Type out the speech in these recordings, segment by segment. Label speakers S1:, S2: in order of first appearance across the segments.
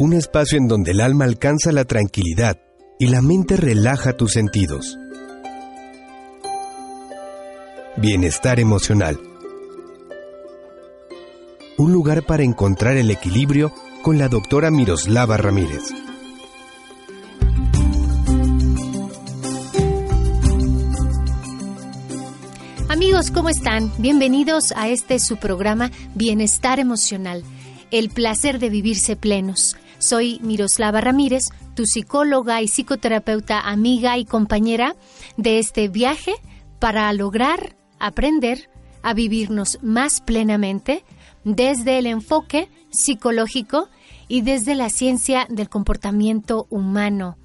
S1: un espacio en donde el alma alcanza la tranquilidad y la mente relaja tus sentidos. Bienestar emocional. Un lugar para encontrar el equilibrio con la doctora Miroslava Ramírez.
S2: Amigos, ¿cómo están? Bienvenidos a este su programa Bienestar Emocional, el placer de vivirse plenos. Soy Miroslava Ramírez, tu psicóloga y psicoterapeuta amiga y compañera de este viaje para lograr aprender a vivirnos más plenamente desde el enfoque psicológico y desde la ciencia del comportamiento humano.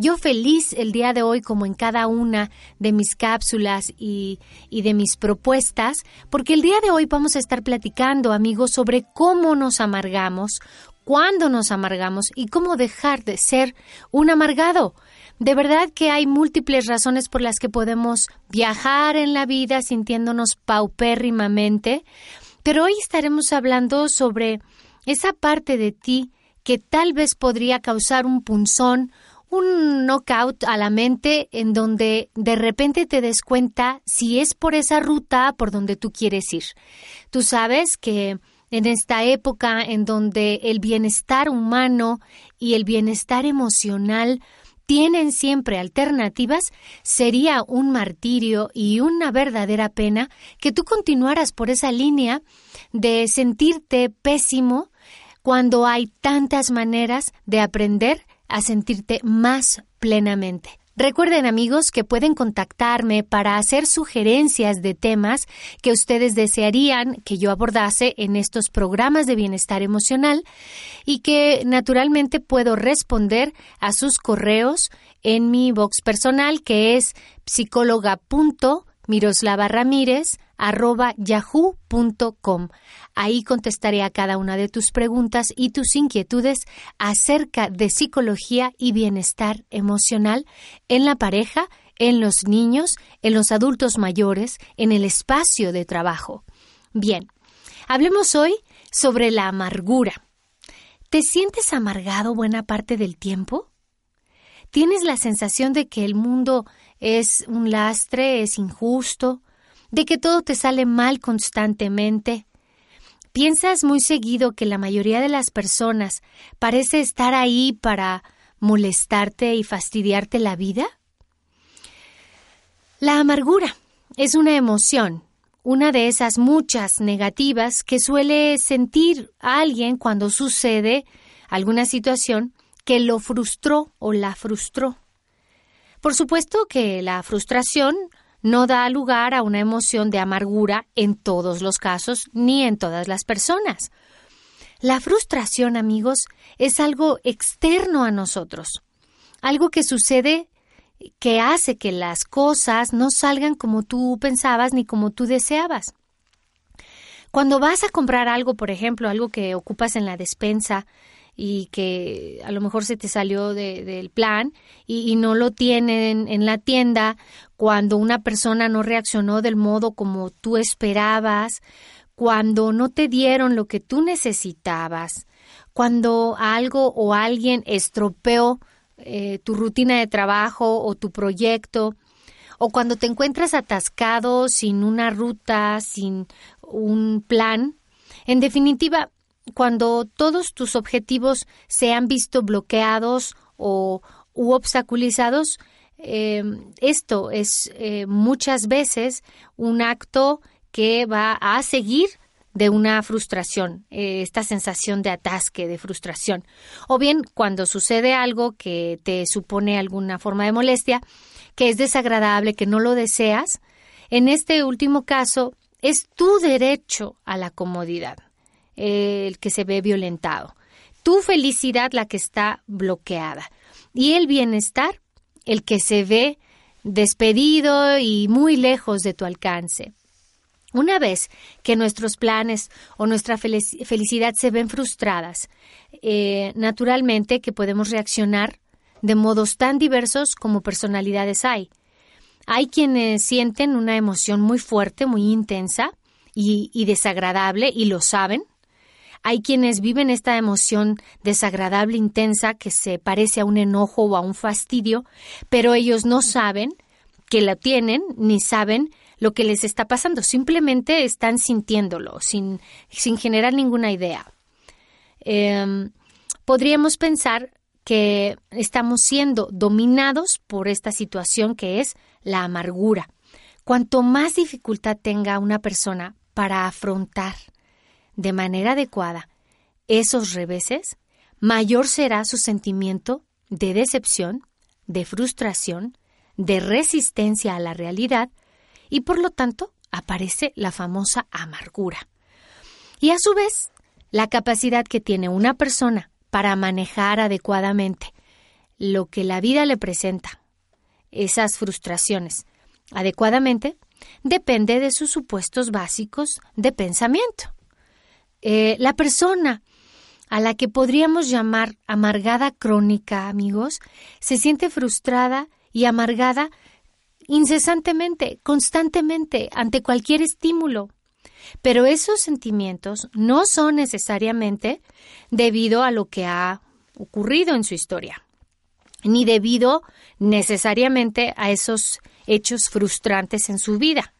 S2: Yo feliz el día de hoy como en cada una de mis cápsulas y, de mis propuestas, porque el día de hoy vamos a estar platicando, amigos, sobre cómo nos amargamos, cuándo nos amargamos y cómo dejar de ser un amargado. De verdad que hay múltiples razones por las que podemos viajar en la vida sintiéndonos paupérrimamente, pero hoy estaremos hablando sobre esa parte de ti que tal vez podría causar un punzón, un knockout a la mente en donde de repente te des cuenta si es por esa ruta por donde tú quieres ir. Tú sabes que en esta época en donde el bienestar humano y el bienestar emocional tienen siempre alternativas, sería un martirio y una verdadera pena que tú continuaras por esa línea de sentirte pésimo cuando hay tantas maneras de aprender a sentirte más plenamente. Recuerden amigos que pueden contactarme para hacer sugerencias de temas que ustedes desearían que yo abordase en estos programas de bienestar emocional y que naturalmente puedo responder a sus correos en mi box personal que es psicóloga.miroslava Ramírez yahoo.com. Ahí contestaré a cada una de tus preguntas y tus inquietudes acerca de psicología y bienestar emocional en la pareja, en los niños, en los adultos mayores, en el espacio de trabajo. Bien, hablemos hoy sobre la amargura. ¿Te sientes amargado buena parte del tiempo? ¿Tienes la sensación de que el mundo es un lastre, es injusto, de que todo te sale mal constantemente. ¿Piensas muy seguido que la mayoría de las personas parece estar ahí para molestarte y fastidiarte la vida? La amargura es una emoción, una de esas muchas negativas que suele sentir alguien cuando sucede alguna situación que lo frustró o la frustró. Por supuesto que la frustración no da lugar a una emoción de amargura en todos los casos ni en todas las personas. La frustración, amigos, es algo externo a nosotros, algo que sucede que hace que las cosas no salgan como tú pensabas ni como tú deseabas. Cuando vas a comprar algo, por ejemplo, algo que ocupas en la despensa, y que a lo mejor se te salió del plan y, no lo tienen en la tienda cuando una persona no reaccionó del modo como tú esperabas, cuando no te dieron lo que tú necesitabas, cuando algo o alguien estropeó eh, tu rutina de trabajo o tu proyecto, o cuando te encuentras atascado sin una ruta, sin un plan. En definitiva, cuando todos tus objetivos se han visto bloqueados o u obstaculizados, eh, esto es eh, muchas veces un acto que va a seguir de una frustración, eh, esta sensación de atasque, de frustración. O bien cuando sucede algo que te supone alguna forma de molestia, que es desagradable, que no lo deseas, en este último caso es tu derecho a la comodidad el que se ve violentado. Tu felicidad la que está bloqueada. Y el bienestar, el que se ve despedido y muy lejos de tu alcance. Una vez que nuestros planes o nuestra felicidad se ven frustradas, eh, naturalmente que podemos reaccionar de modos tan diversos como personalidades hay. Hay quienes sienten una emoción muy fuerte, muy intensa y desagradable y lo saben, Hay quienes viven esta emoción desagradable, intensa, que se parece a un enojo o a un fastidio, pero ellos no saben que la tienen ni saben lo que les está pasando, simplemente están sintiéndolo sin, generar ninguna idea. Em, podríamos pensar que estamos siendo dominados por esta situación que es la amargura. Cuanto más dificultad tenga una persona para afrontar de manera adecuada esos reveses, mayor será su sentimiento de decepción, de frustración, de resistencia a la realidad y por lo tanto aparece la famosa amargura. Y a su vez, la capacidad que tiene una persona para manejar adecuadamente lo que la vida le presenta, esas frustraciones, adecuadamente, depende de sus supuestos básicos de pensamiento. Eh, la persona a la que podríamos llamar amargada crónica, amigos, se siente frustrada y amargada incesantemente, constantemente, ante cualquier estímulo. Pero esos sentimientos no son necesariamente debido a lo que ha ocurrido en su historia, ni debido necesariamente a esos hechos frustrantes en su vida,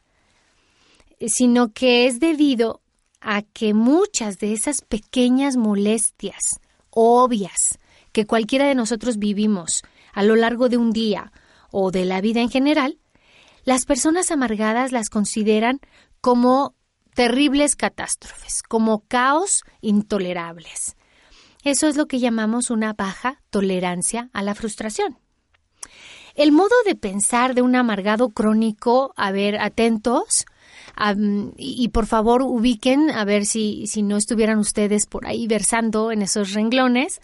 S2: sino que es debido a que muchas de esas pequeñas molestias obvias que cualquiera de nosotros vivimos a lo largo de un día o de la vida en general, las personas amargadas las consideran como terribles catástrofes, como caos intolerables. Eso es lo que llamamos una baja tolerancia a la frustración. El modo de pensar de un amargado crónico, a ver, atentos, y, por favor ubiquen, a ver si, si no estuvieran ustedes por ahí versando en esos renglones,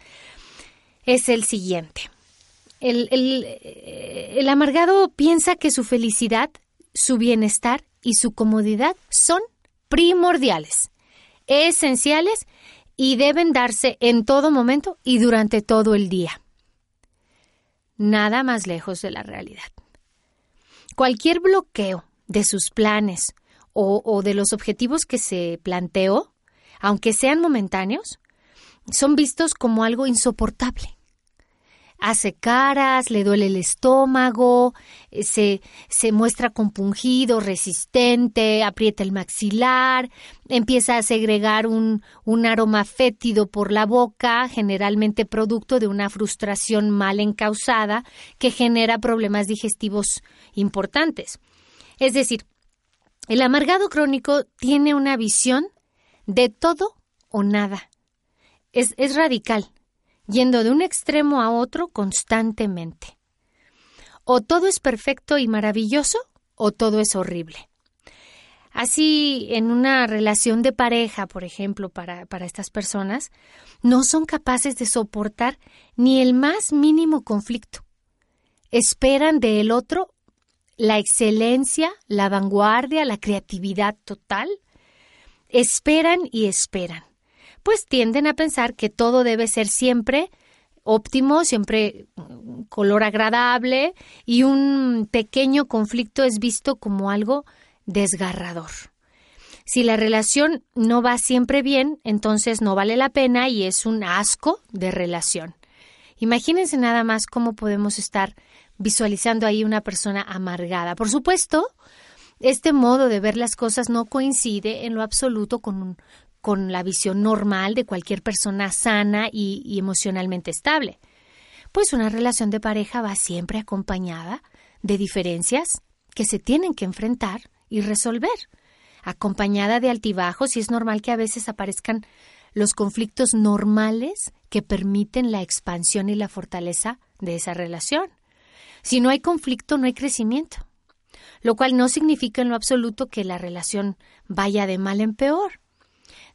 S2: es el siguiente. El, el, amargado piensa que su felicidad, su bienestar y su comodidad son primordiales, esenciales y deben darse en todo momento y durante todo el día. Nada más lejos de la realidad. Cualquier bloqueo de sus planes o, de los objetivos que se planteó, aunque sean momentáneos, son vistos como algo insoportable hace caras, le duele el estómago, eh, se, se muestra compungido, resistente, aprieta el maxilar, empieza a segregar un, un aroma fétido por la boca, generalmente producto de una frustración mal encausada que genera problemas digestivos importantes. Es decir, el amargado crónico tiene una visión de todo o nada. Es, es radical yendo de un extremo a otro constantemente. O todo es perfecto y maravilloso, o todo es horrible. Así, en una relación de pareja, por ejemplo, para, para, estas personas, no son capaces de soportar ni el más mínimo conflicto. Esperan del otro la excelencia, la vanguardia, la creatividad total. Esperan y esperan pues tienden a pensar que todo debe ser siempre óptimo, siempre color agradable y un pequeño conflicto es visto como algo desgarrador. Si la relación no va siempre bien, entonces no vale la pena y es un asco de relación. Imagínense nada más cómo podemos estar visualizando ahí una persona amargada. Por supuesto, este modo de ver las cosas no coincide en lo absoluto con con la visión normal de cualquier persona sana y, emocionalmente estable. Pues una relación de pareja va siempre acompañada de diferencias que se tienen que enfrentar y resolver, acompañada de altibajos y es normal que a veces aparezcan los conflictos normales que permiten la expansión y la fortaleza de esa relación. Si no hay conflicto, no hay crecimiento, lo cual no significa en lo absoluto que la relación vaya de mal en peor.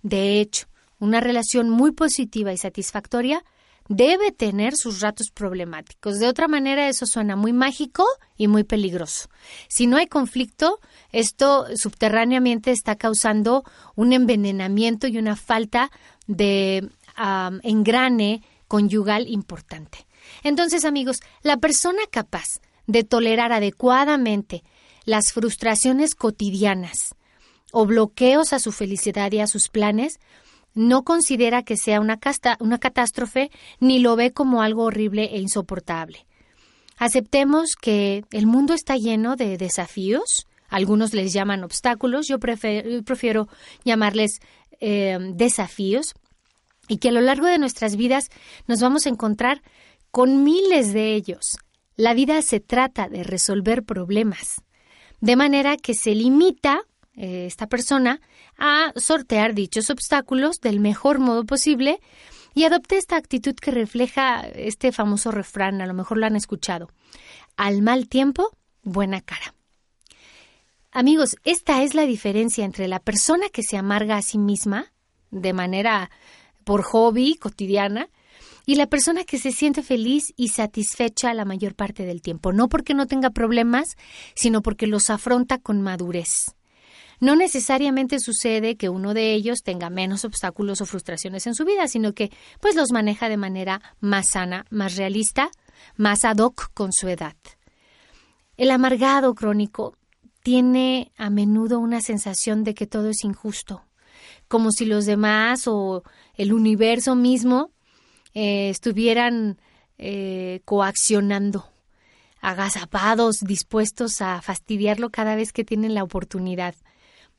S2: De hecho, una relación muy positiva y satisfactoria debe tener sus ratos problemáticos. De otra manera, eso suena muy mágico y muy peligroso. Si no hay conflicto, esto subterráneamente está causando un envenenamiento y una falta de engrane conyugal importante. Entonces, amigos, la persona capaz de tolerar adecuadamente las frustraciones cotidianas o bloqueos a su felicidad y a sus planes, no considera que sea una, una catástrofe ni lo ve como algo horrible e insoportable. Aceptemos que el mundo está lleno de desafíos, algunos les llaman obstáculos, yo prefiero, llamarles eh, desafíos, y que a lo largo de nuestras vidas nos vamos a encontrar con miles de ellos. La vida se trata de resolver problemas, de manera que se limita eh, esta persona a sortear dichos obstáculos del mejor modo posible y adopte esta actitud que refleja este famoso refrán, a lo mejor lo han escuchado. Al mal tiempo, buena cara. Amigos, esta es la diferencia entre la persona que se amarga a sí misma de manera por hobby cotidiana y la persona que se siente feliz y satisfecha la mayor parte del tiempo, no porque no tenga problemas, sino porque los afronta con madurez. No necesariamente sucede que uno de ellos tenga menos obstáculos o frustraciones en su vida, sino que pues los maneja de manera más sana, más realista, más ad hoc con su edad. El amargado crónico tiene a menudo una sensación de que todo es injusto, como si los demás o el universo mismo eh, estuvieran eh, coaccionando, agazapados, dispuestos a fastidiarlo cada vez que tienen la oportunidad.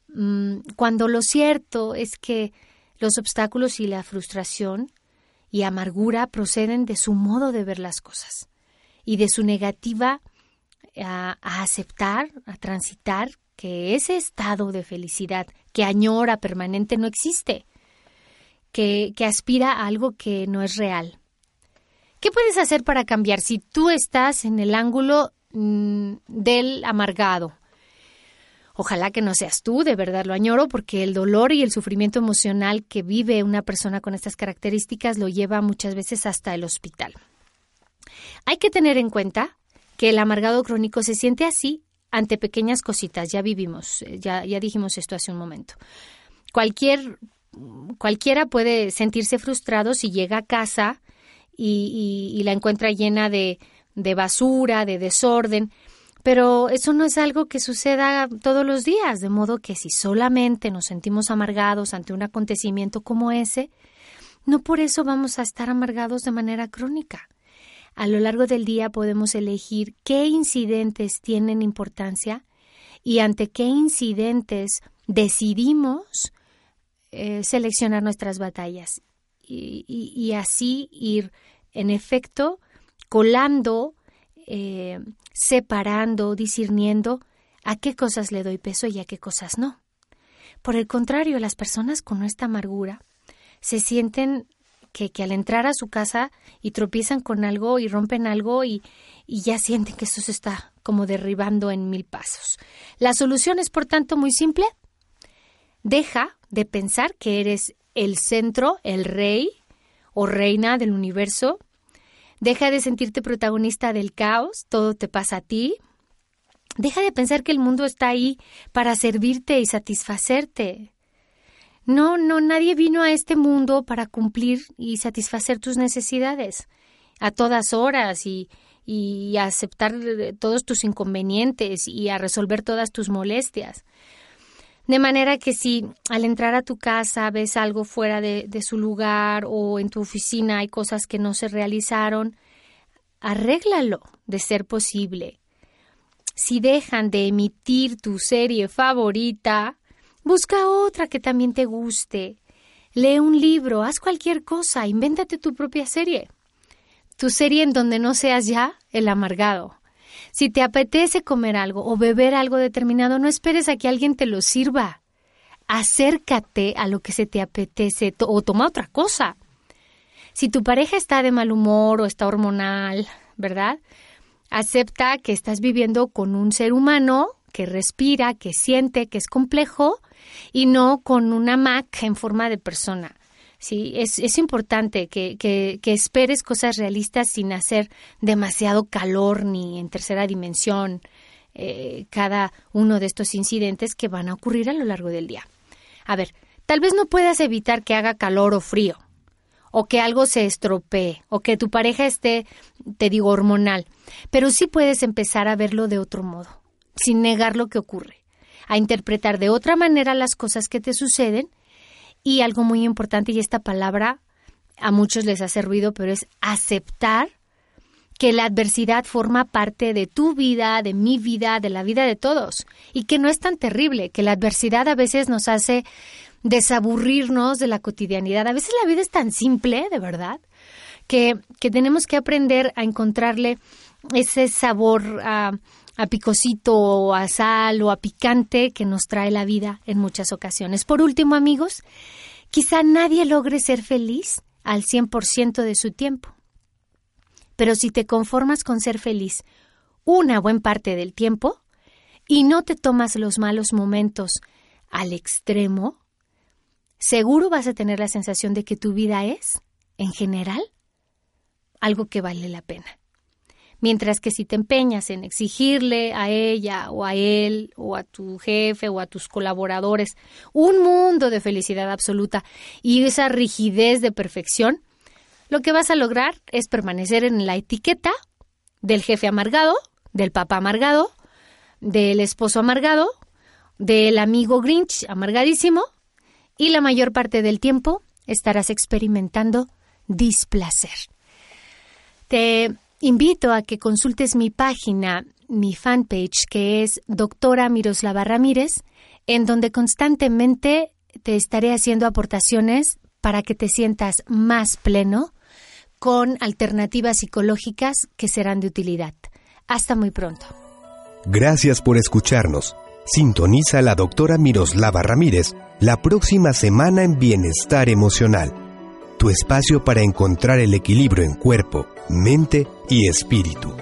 S2: Mm, cuando lo cierto es que los obstáculos y la frustración y amargura proceden de su modo de ver las cosas y de su negativa a, aceptar, a transitar que ese estado de felicidad que añora permanente no existe, que, aspira a algo que no es real. ¿Qué puedes hacer para cambiar si tú estás en el ángulo mm, del amargado? Ojalá que no seas tú, de verdad lo añoro, porque el dolor y el sufrimiento emocional que vive una persona con estas características lo lleva muchas veces hasta el hospital. Hay que tener en cuenta que el amargado crónico se siente así ante pequeñas cositas. Ya vivimos, eh, ya, ya dijimos esto hace un momento. Cualquier, cualquiera puede sentirse frustrado si llega a casa y, la encuentra llena de, basura, de desorden. Pero eso no es algo que suceda todos los días, de modo que si solamente nos sentimos amargados ante un acontecimiento como ese, no por eso vamos a estar amargados de manera crónica. A lo largo del día podemos elegir qué incidentes tienen importancia y ante qué incidentes decidimos eh, seleccionar nuestras batallas y, así ir, en efecto, colando, eh, separando, discerniendo a qué cosas le doy peso y a qué cosas no. Por el contrario, las personas con esta amargura se sienten que, al entrar a su casa y tropiezan con algo y rompen algo y, ya sienten que esto se está como derribando en mil pasos. La solución es, por tanto, muy simple. Deja de pensar que eres el centro, el rey o reina del universo. Deja de sentirte protagonista del caos, todo te pasa a ti. Deja de pensar que el mundo está ahí para servirte y satisfacerte. No, no, nadie vino a este mundo para cumplir y satisfacer tus necesidades a todas horas y, y aceptar todos tus inconvenientes y a resolver todas tus molestias. De manera que si al entrar a tu casa ves algo fuera de, su lugar o en tu oficina hay cosas que no se realizaron, arréglalo de ser posible. Si dejan de emitir tu serie favorita, Busca otra que también te guste. Lee un libro, haz cualquier cosa, invéntate tu propia serie. Tu serie en donde no seas ya el amargado. Si te apetece comer algo o beber algo determinado, no esperes a que alguien te lo sirva. Acércate a lo que se te apetece o toma otra cosa. Si tu pareja está de mal humor o está hormonal, ¿verdad? Acepta que estás viviendo con un ser humano que respira, que siente, que es complejo y no con una Mac en forma de persona. Sí, es, es importante que, que, esperes cosas realistas sin hacer demasiado calor ni en tercera dimensión eh, cada uno de estos incidentes que van a ocurrir a lo largo del día. A ver, tal vez no puedas evitar que haga calor o frío, o que algo se estropee, o que tu pareja esté, te digo, hormonal, pero sí puedes empezar a verlo de otro modo, sin negar lo que ocurre a interpretar de otra manera las cosas que te suceden Y algo muy importante, y esta palabra a muchos les hace ruido, pero es aceptar que la adversidad forma parte de tu vida, de mi vida, de la vida de todos, y que no es tan terrible, que la adversidad a veces nos hace desaburrirnos de la cotidianidad. A veces la vida es tan simple, de verdad, que, que tenemos que aprender a encontrarle ese sabor a picosito o a sal o a picante que nos trae la vida en muchas ocasiones. Por último, amigos, quizá nadie logre ser feliz al 100% de su tiempo. Pero si te conformas con ser feliz una buena parte del tiempo y no te tomas los malos momentos al extremo, seguro vas a tener la sensación de que tu vida es, en general, algo que vale la pena. Mientras que si te empeñas en exigirle a ella o a él o a tu jefe o a tus colaboradores un mundo de felicidad absoluta y esa rigidez de perfección, lo que vas a lograr es permanecer en la etiqueta del jefe amargado, del papá amargado, del esposo amargado, del amigo Grinch amargadísimo y la mayor parte del tiempo estarás experimentando displacer. Te invito a que consultes mi página, mi fanpage, que es doctora Miroslava Ramírez, en donde constantemente te estaré haciendo aportaciones para que te sientas más pleno con alternativas psicológicas que serán de utilidad. Hasta muy pronto.
S1: Gracias por escucharnos. Sintoniza la doctora Miroslava Ramírez la próxima semana en Bienestar Emocional, tu espacio para encontrar el equilibrio en cuerpo, mente y espíritu.